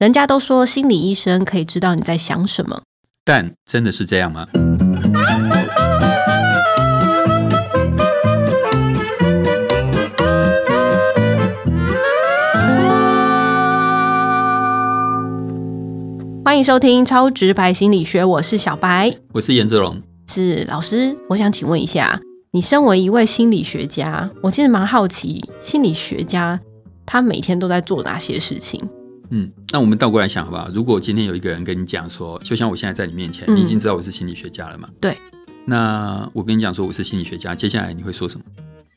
人家都说心理医生可以知道你在想什么，但真的是这样吗？欢迎收听超直白心理学，我是小白，我是颜志龙。是老师。我想请问一下，你身为一位心理学家，我其实蛮好奇，心理学家他每天都在做哪些事情？嗯，那我们倒过来想好不好？如果今天有一个人跟你讲说，就像我现在在你面前，嗯你已经知道我是心理学家了嘛？对。那我跟你讲说我是心理学家，接下来你会说什么？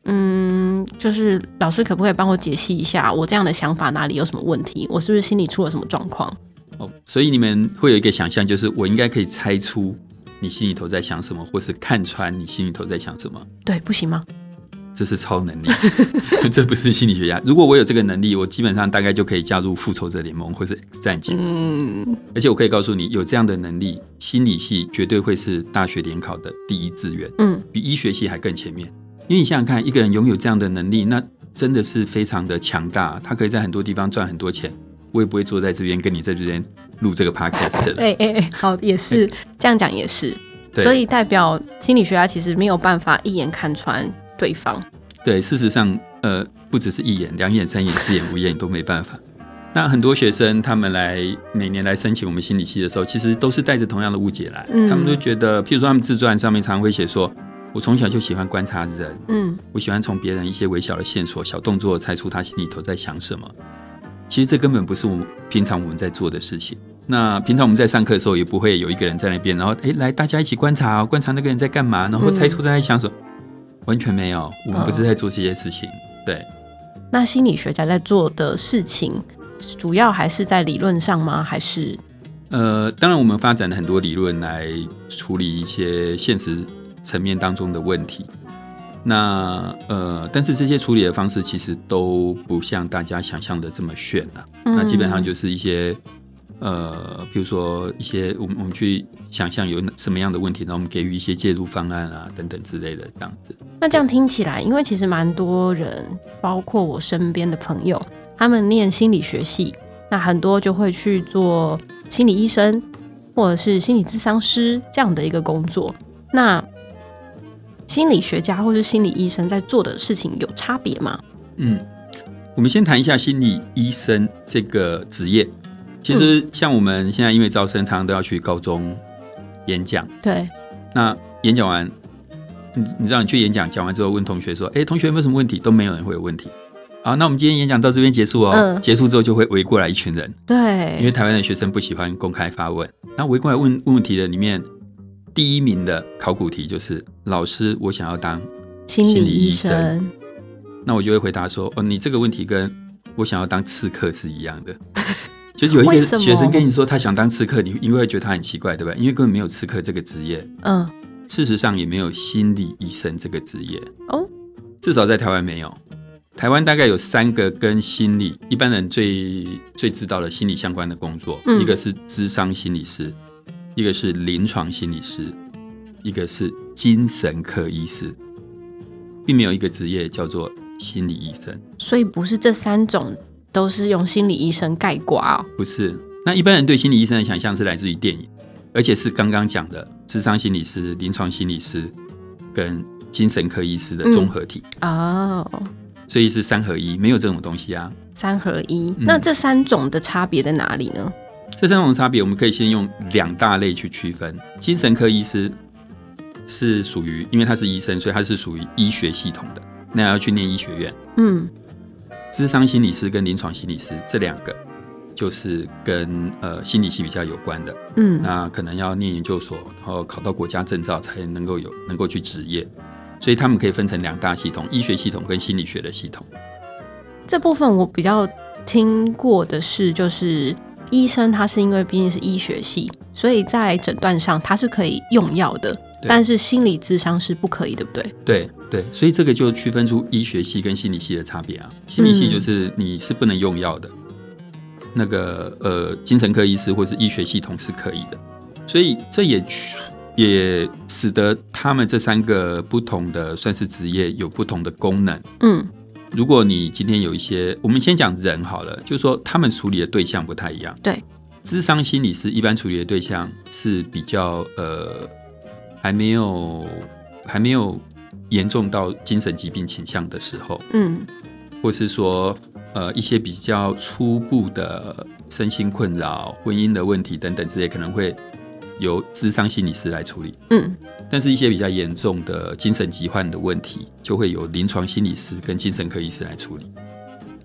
嗯，就是老师可不可以帮我解析一下，我这样的想法哪里有什么问题？我是不是心里出了什么状况？哦，所以你们会有一个想象，就是我应该可以猜出你心里头在想什么，或是看穿你心里头在想什么。对，不行吗？这是超能力，这不是心理学家。如果我有这个能力，我基本上大概就可以加入复仇者联盟或是 X 战警。嗯，而且我可以告诉你，有这样的能力，心理系绝对会是大学联考的第一志愿，嗯，比医学系还更前面。因为你想想看，一个人拥有这样的能力，那真的是非常的强大，他可以在很多地方赚很多钱。我也不会坐在这边跟你在这边录这个 podcast 的。哎哎哎，好，也是这样讲，也是。所以代表心理学家其实没有办法一眼看穿对方。对，事实上，呃，不只是一眼、两眼、三眼、四眼、五眼都没办法。那很多学生他们来每年来申请我们心理系的时候，其实都是带着同样的误解来。嗯他们都觉得，譬如说他们自传上面常会写说，我从小就喜欢观察人，嗯我喜欢从别人一些微小的线索、小动作猜出他心里头在想什么。其实这根本不是我们平常我们在做的事情。那平常我们在上课的时候，也不会有一个人在那边，然后哎，来大家一起观察哦，观察那个人在干嘛，然后猜出他在想什么。完全没有，我们不是在做这些事情。对，那心理学家在做的事情，主要还是在理论上吗？还是呃，当然我们发展了很多理论来处理一些现实层面当中的问题。那呃，但是这些处理的方式其实都不像大家想象的这么炫啊。那基本上就是一些呃，比如说一些我们我们去想象有什么样的问题，然后我们给予一些介入方案啊等等之类的这样子。那这样听起来，因为其实蛮多人，包括我身边的朋友，他们念心理学系，那很多就会去做心理医生或者是心理咨商师这样的一个工作。那心理学家或是心理医生在做的事情有差别吗？嗯，我们先谈一下心理医生这个职业。其实像我们现在因为招生，常常都要去高中演讲。对，那演讲完，你你知道你去演讲讲完之后，问同学说：“哎，同学有没有什么问题？”都没有人会有问题。好，那我们今天演讲到这边结束哦。嗯结束之后就会围过来一群人，对，因为台湾的学生不喜欢公开发问。那围过来问问问题的里面，第一名的考古题就是：老师，我想要当心理医生，那我就会回答说：“哦，你这个问题跟我想要当刺客是一样的。”就是有一个学生跟你说他想当刺客，你你会觉得他很奇怪，对吧？因为根本没有刺客这个职业，嗯，事实上也没有心理医生这个职业，哦，至少在台湾没有。台湾大概有三个跟心理一般人最最知道的心理相关的工作，嗯。一个是智商心理师，一个是临床心理师，一个是精神科医师，并没有一个职业叫做心理医生。所以不是这三种都是用心理医生概括哦。不是，那一般人对心理医生的想象是来自于电影，而且是刚刚讲的智商心理师、临床心理师跟精神科医师的综合体，哦，所以是三合一，没有这种东西啊。三合一。嗯那这三种的差别在哪里呢？这三种差别，我们可以先用两大类去区分。精神科医师是属于，因为他是医生，所以他是属于医学系统的，那要去念医学院。嗯，智商心理师跟临床心理师这两个，就是跟呃心理系比较有关的。嗯，那可能要念研究所，然后考到国家证照才能够有能够去执业，所以他们可以分成两大系统：医学系统跟心理学的系统。这部分我比较听过的是，就是医生他是因为毕竟是医学系，所以在诊断上他是可以用药的，但是心理智商是不可以，对不对？对对，所以这个就区分出医学系跟心理系的差别啊。心理系就是你是不能用药的，那个呃精神科医师或是医学系统是可以的，所以这也也使得他们这三个不同的算是职业有不同的功能。嗯，如果你今天有一些，我们先讲人好了，就是说他们处理的对象不太一样。对，智商心理师一般处理的对象是比较呃，还没有还没有严重到精神疾病倾向的时候，嗯或是说呃一些比较初步的身心困扰、婚姻的问题等等之类，可能会由智商心理师来处理。嗯但是，一些比较严重的精神疾患的问题，就会由临床心理师跟精神科医师来处理。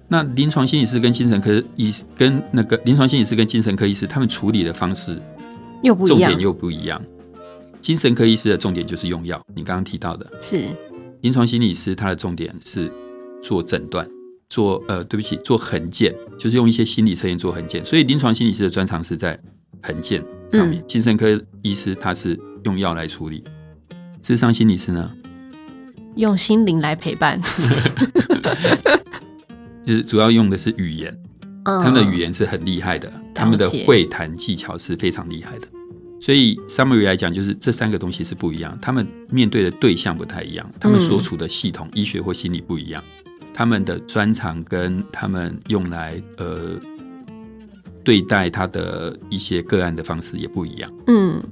那临床心理师跟精神科医师跟那个临床心理师跟精神科医师，他们处理的方式又不一样重点，又不一样。精神科医师的重点就是用药，你刚刚提到的；是临床心理师他的重点是做诊断，做呃，对不起，做横件，就是用一些心理测验做横件。所以，临床心理师的专长是在横件上面，精神科医师他是用药来处理。智商心理师呢，用心灵来陪伴。就是主要用的是语言，嗯他们的语言是很厉害的，他们的会谈技巧是非常厉害的。所以 summary 来讲，就是这三个东西是不一样，他们面对的对象不太一样，他们所处的系统、医学或心理不一样，他们的专长跟他们用来呃对待他的一些个案的方式也不一样。嗯，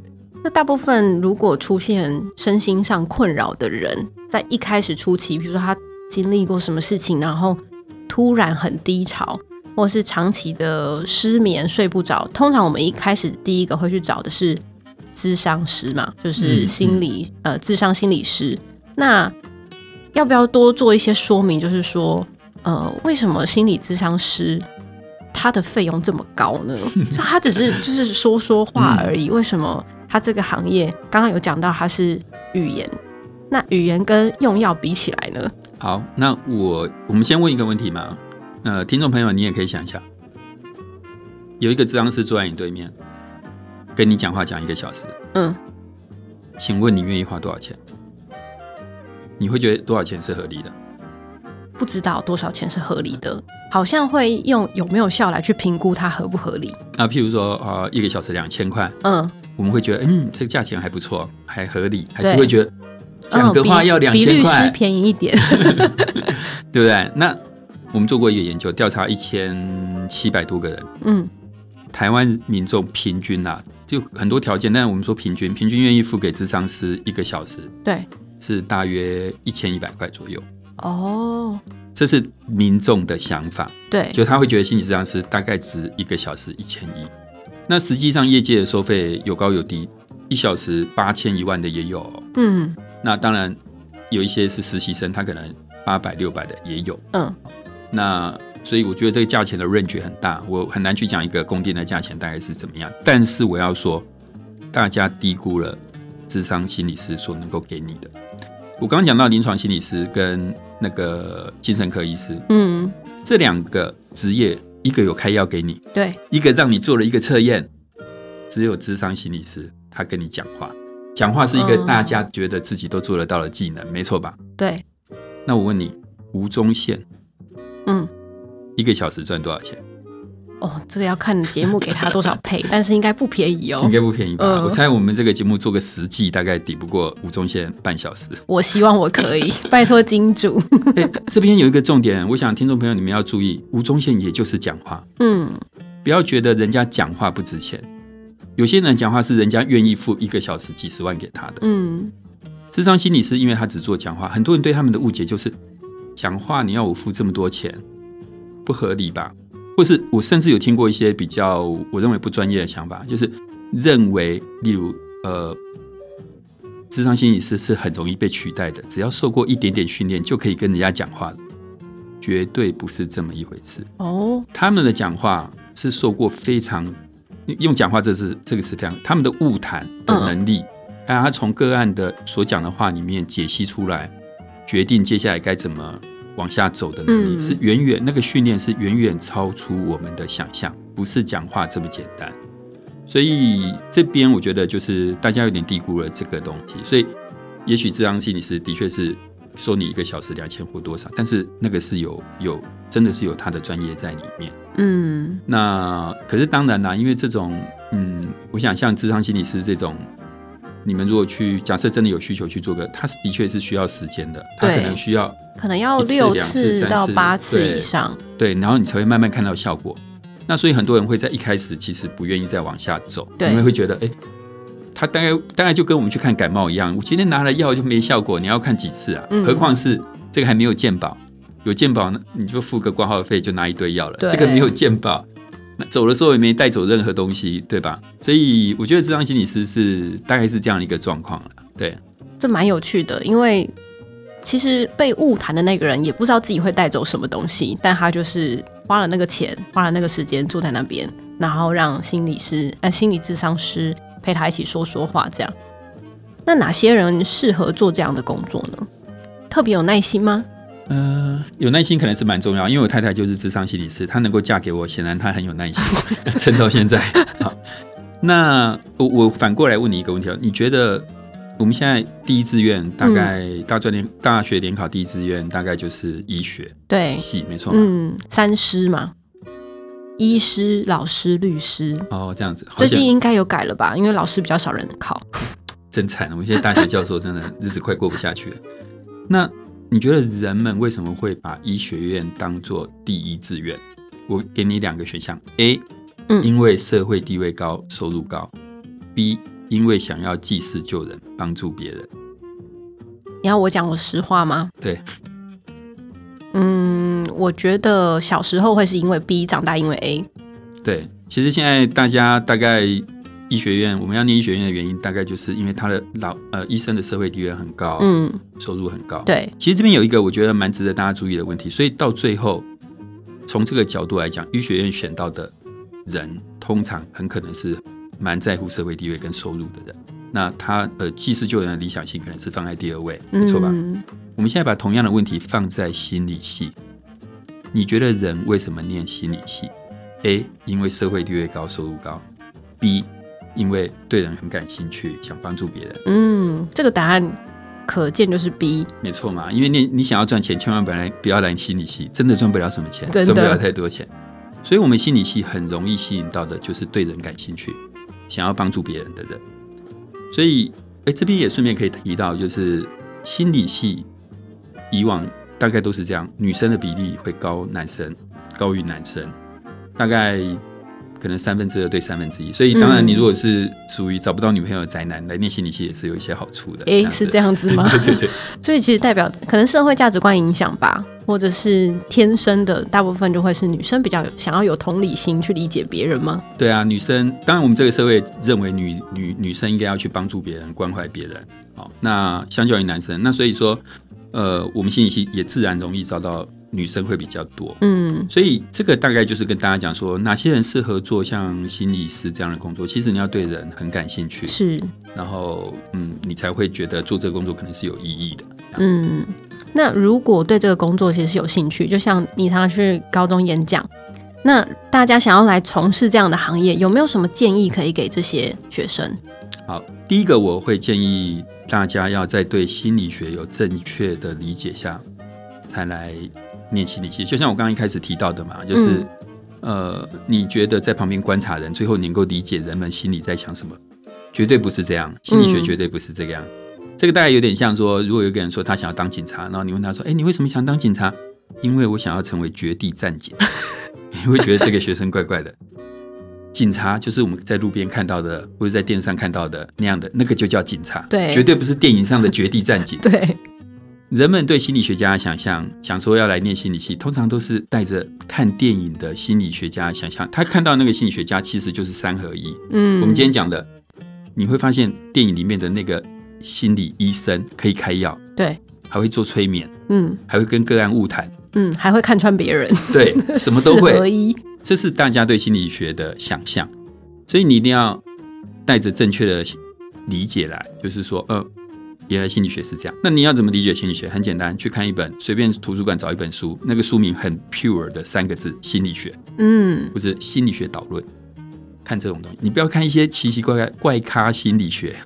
那大部分如果出现身心上困扰的人，在一开始初期，比如说他经历过什么事情，然后突然很低潮，或是长期的失眠、睡不着，通常我们一开始第一个会去找的是智商师嘛，就是嗯心理、呃智商心理师。那要不要多做一些说明？就是说，呃，为什么心理智商师他的费用这么高呢？就他只是就是说说话而已，为什么他这个行业刚刚有讲到他是语言，那语言跟用药比起来呢？好，那我我们先问一个问题嘛，呃，听众朋友，你也可以想一下，有一个咨商师坐在你对面，跟你讲话讲一个小时，嗯，请问你愿意花多少钱？你会觉得多少钱是合理的？不知道多少钱是合理的，好像会用有没有效来去评估它合不合理。啊，譬如说，呃，一个小时两千块，嗯，我们会觉得，嗯，这个价钱还不错，还合理，还是会觉得讲个嗯话要两比比律师，便宜一点。对不对？那我们做过一个研究，调查一千七百多个人，嗯。台湾民众平均啊，就很多条件，但是我们说平均，平均愿意付给智商师一个小时。对，是大约一千一百块左右，哦，这是民众的想法，对，就他会觉得心理智商师大概值一个小时一千一。那实际上业界的收费有高有低，一小时八千一万的也有。哦、嗯。那当然有一些是实习生，他可能八百六百的也有。嗯那所以我觉得这个价钱的 range 很大，我很难去讲一个供电的价钱大概是怎么样。但是我要说，大家低估了智商心理师所能够给你的。我刚刚讲到临床心理师跟那个精神科医师嗯，这两个职业，一个有开药给你，对，一个让你做了一个测验，只有智商心理师他跟你讲话，讲话是一个嗯大家觉得自己都做得到的技能，没错吧？对，那我问你，吴宗宪嗯。一个小时赚多少钱？哦，这个要看节目给他多少配，但是应该不便宜哦应。该不便宜吧？嗯我猜我们这个节目做个十季，大概抵不过吴宗宪半小时。我希望我可以，拜托金主。哎，这边有一个重点，我想听众朋友你们要注意，吴宗宪也就是讲话，嗯，不要觉得人家讲话不值钱。有些人讲话是人家愿意付一个小时几十万给他的。嗯，智商心理师因为他只做讲话，很多人对他们的误解就是讲话你要我付这么多钱，不合理吧？或是我甚至有听过一些比较我认为不专业的想法，就是认为例如呃，智商心理师是很容易被取代的，只要受过一点点训练就可以跟人家讲话的，绝对不是这么一回事。哦，他们的讲话是受过非常用讲话这是这个词非常，他们的误谈的能力，还有他从个案的所讲的话里面解析出来，决定接下来该怎么往下走的能力，嗯是远远那个训练是远远超出我们的想象，不是讲话这么简单。所以这边我觉得就是大家有点低估了这个东西，所以也许智商心理师的确是收你一个小时两千或多少，但是那个是有有真的是有他的专业在里面。嗯那可是当然啦，因为这种嗯，我想像智商心理师这种你们如果去假设真的有需求去做个，它的确是需要时间的，它可能需要可能要六次到八次以上。对，然后你才会慢慢看到效果。那所以很多人会在一开始其实不愿意再往下走，对因为会觉得，哎，他大概大概就跟我们去看感冒一样，我今天拿了药就没效果，你要看几次啊？嗯何况是这个还没有健保，有健保呢，你就付个挂号费就拿一堆药了。对这个没有健保，那走的时候也没带走任何东西，对吧？所以我觉得智商心理师是大概是这样一个状况了。对，这蛮有趣的，因为其实被误谈的那个人也不知道自己会带走什么东西，但他就是花了那个钱，花了那个时间坐在那边，然后让心理师、呃心理智商师陪他一起说说话，这样。那哪些人适合做这样的工作呢？特别有耐心吗？呃，有耐心可能是蛮重要，因为我太太就是智商心理师，她能够嫁给我，显然她很有耐心，撑到现在。好，那我我反过来问你一个问题啊，你觉得我们现在第一志愿大概大专联大学联考第一志愿大概就是医学对，系，没错？嗯，三师嘛，医师、老师、律师，哦，这样子，最近应该有改了吧？因为老师比较少人考。真惨，我们现在大学教授真的日子快过不下去了。那你觉得人们为什么会把医学院当做第一志愿？我给你两个选项：A，嗯因为社会地位高、收入高；B，因为想要济世救人、帮助别人。你要我讲我实话吗？对，嗯，我觉得小时候会是因为 B，长大因为 A。对，其实现在大家大概医学院，我们要念医学院的原因，大概就是因为他的老呃医生的社会地位很高，嗯，收入很高。对，其实这边有一个我觉得蛮值得大家注意的问题，所以到最后，从这个角度来讲，医学院选到的人，通常很可能是蛮在乎社会地位跟收入的人。那他呃济世救人的理想性可能是放在第二位，没错吧？嗯我们现在把同样的问题放在心理系，你觉得人为什么念心理系？A. 因为社会地位高、收入高；B. 因为对人很感兴趣，想帮助别人。嗯，这个答案可见就是 B。没错嘛，因为你你想要赚钱，千万本来不要来心理系，真的赚不了什么钱，赚不了太多钱。所以，我们心理系很容易吸引到的就是对人感兴趣、想要帮助别人的人。所以，哎，这边也顺便可以提到，就是心理系以往大概都是这样，女生的比例会高男生高于男生，大概可能三分之二对三分之一。所以，当然嗯你如果是属于找不到女朋友的宅男，来念心理系也是有一些好处的。诶，子是这样子吗？对 对对。所以其实代表可能社会价值观影响吧，或者是天生的，大部分就会是女生比较有想要有同理心去理解别人吗？对啊，女生当然我们这个社会认为女女女生应该要去帮助别人、关怀别人。好，那相较于男生，那所以说，呃，我们心理系也自然容易遭到女生会比较多。嗯，所以这个大概就是跟大家讲说，哪些人适合做像心理师这样的工作。其实你要对人很感兴趣，是，然后嗯，你才会觉得做这个工作可能是有意义的。嗯。那如果对这个工作其实是有兴趣，就像你常常去高中演讲，那大家想要来从事这样的行业，有没有什么建议可以给这些学生？好，第一个我会建议大家要在对心理学有正确的理解下，才来念心理系。就像我刚刚一开始提到的嘛，就是、呃，你觉得在旁边观察人，最后能够理解人们心里在想什么，绝对不是这样。心理学嗯绝对不是这个样。这个大概有点像说，如果有一个人说他想要当警察，然后你问他说：“哎，你为什么想当警察？”因为我想要成为绝地战警。你会觉得这个学生怪怪的。警察就是我们在路边看到的，或者在电视上看到的那样的，那个就叫警察，对绝对不是电影上的绝地战警。对，人们对心理学家的想象，想说要来念心理系，通常都是带着看电影的心理学家的想象。他看到那个心理学家其实就是三合一。嗯，我们今天讲的，你会发现电影里面的那个心理医生可以开药，对，还会做催眠，嗯还会跟个案晤谈，嗯，还会看穿别人，对，什么都四合会。一，这是大家对心理学的想象，所以你一定要带着正确的理解来，就是说，呃，原来心理学是这样。那你要怎么理解心理学？很简单，去看一本随便图书馆找一本书，那个书名很 pure 的三个字“心理学”嗯或者“心理学导论”，看这种东西，你不要看一些奇奇怪怪怪咖心理学。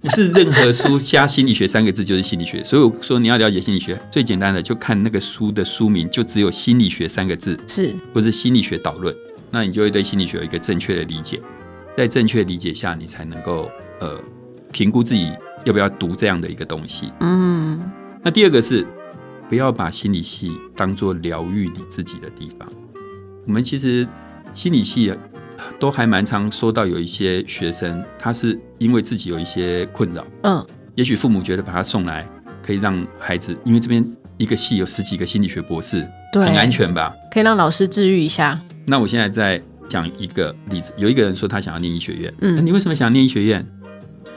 不是任何书加心理学三个字就是心理学，所以我说你要了解心理学，最简单的就看那个书的书名，就只有心理学三个字，是，或者心理学导论，那你就会对心理学有一个正确的理解，在正确理解下，你才能够呃评估自己要不要读这样的一个东西。嗯那第二个是不要把心理系当做疗愈你自己的地方。我们其实心理系啊都还蛮常说到有一些学生，他是因为自己有一些困扰，嗯也许父母觉得把他送来可以让孩子，因为这边一个系有十几个心理学博士，对很安全吧？可以让老师治愈一下。那我现在再讲一个例子，有一个人说他想要念医学院，嗯那你为什么想念医学院？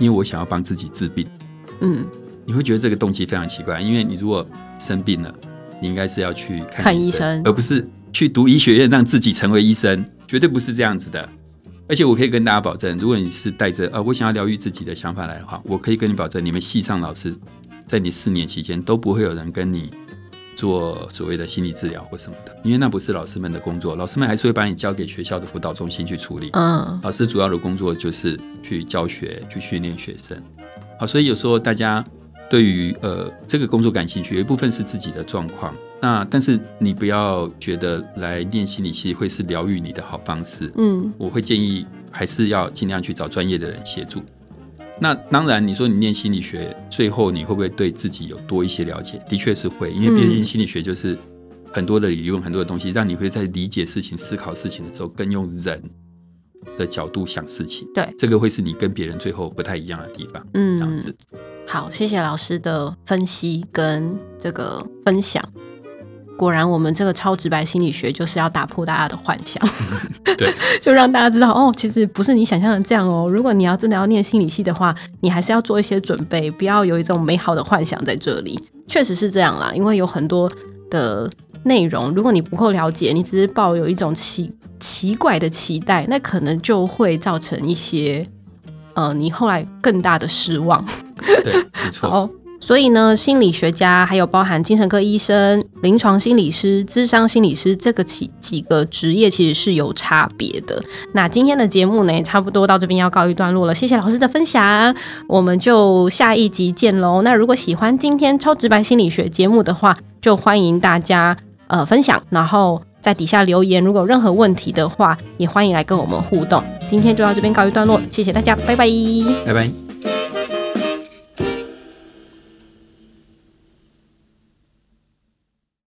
因为我想要帮自己治病。嗯，你会觉得这个动机非常奇怪，因为你如果生病了，你应该是要去看看医生而不是去读医学院让自己成为医生，绝对不是这样子的。而且我可以跟大家保证，如果你是带着呃我想要疗愈自己的想法来的话，我可以跟你保证，你们系上老师在你四年期间都不会有人跟你做所谓的心理治疗或什么的，因为那不是老师们的工作，老师们还是会把你交给学校的辅导中心去处理。嗯老师主要的工作就是去教学、去训练学生。好，所以有时候大家对于呃这个工作感兴趣，有一部分是自己的状况。那但是你不要觉得来念心理系会是疗愈你的好方式。嗯我会建议还是要尽量去找专业的人协助。那当然，你说你念心理学，最后你会不会对自己有多一些了解？的确是会，因为毕竟心理学就是很多的理论、很多的东西，让你会在理解事情、思考事情的时候，更用人的角度想事情。对这个会是你跟别人最后不太一样的地方。嗯这样嗯子，，好，谢谢老师的分析跟这个分享。果然，我们这个超直白心理学就是要打破大家的幻想，对，就让大家知道哦，其实不是你想象的这样哦。如果你要真的要念心理系的话，你还是要做一些准备，不要有一种美好的幻想在这里。确实是这样啦，因为有很多的内容，如果你不够了解，你只是抱有一种奇奇怪的期待，那可能就会造成一些呃，你后来更大的失望。对，没错。好，所以呢，心理学家还有包含精神科医生、临床心理师、智商心理师这个几几个职业其实是有差别的。那今天的节目呢，也差不多到这边要告一段落了，谢谢老师的分享，我们就下一集见喽。那如果喜欢今天超直白心理学节目的话，就欢迎大家呃分享，然后。在底下留言，如果有任何问题的话，也欢迎来跟我们互动。今天就到这边告一段落，谢谢大家，拜拜。拜拜。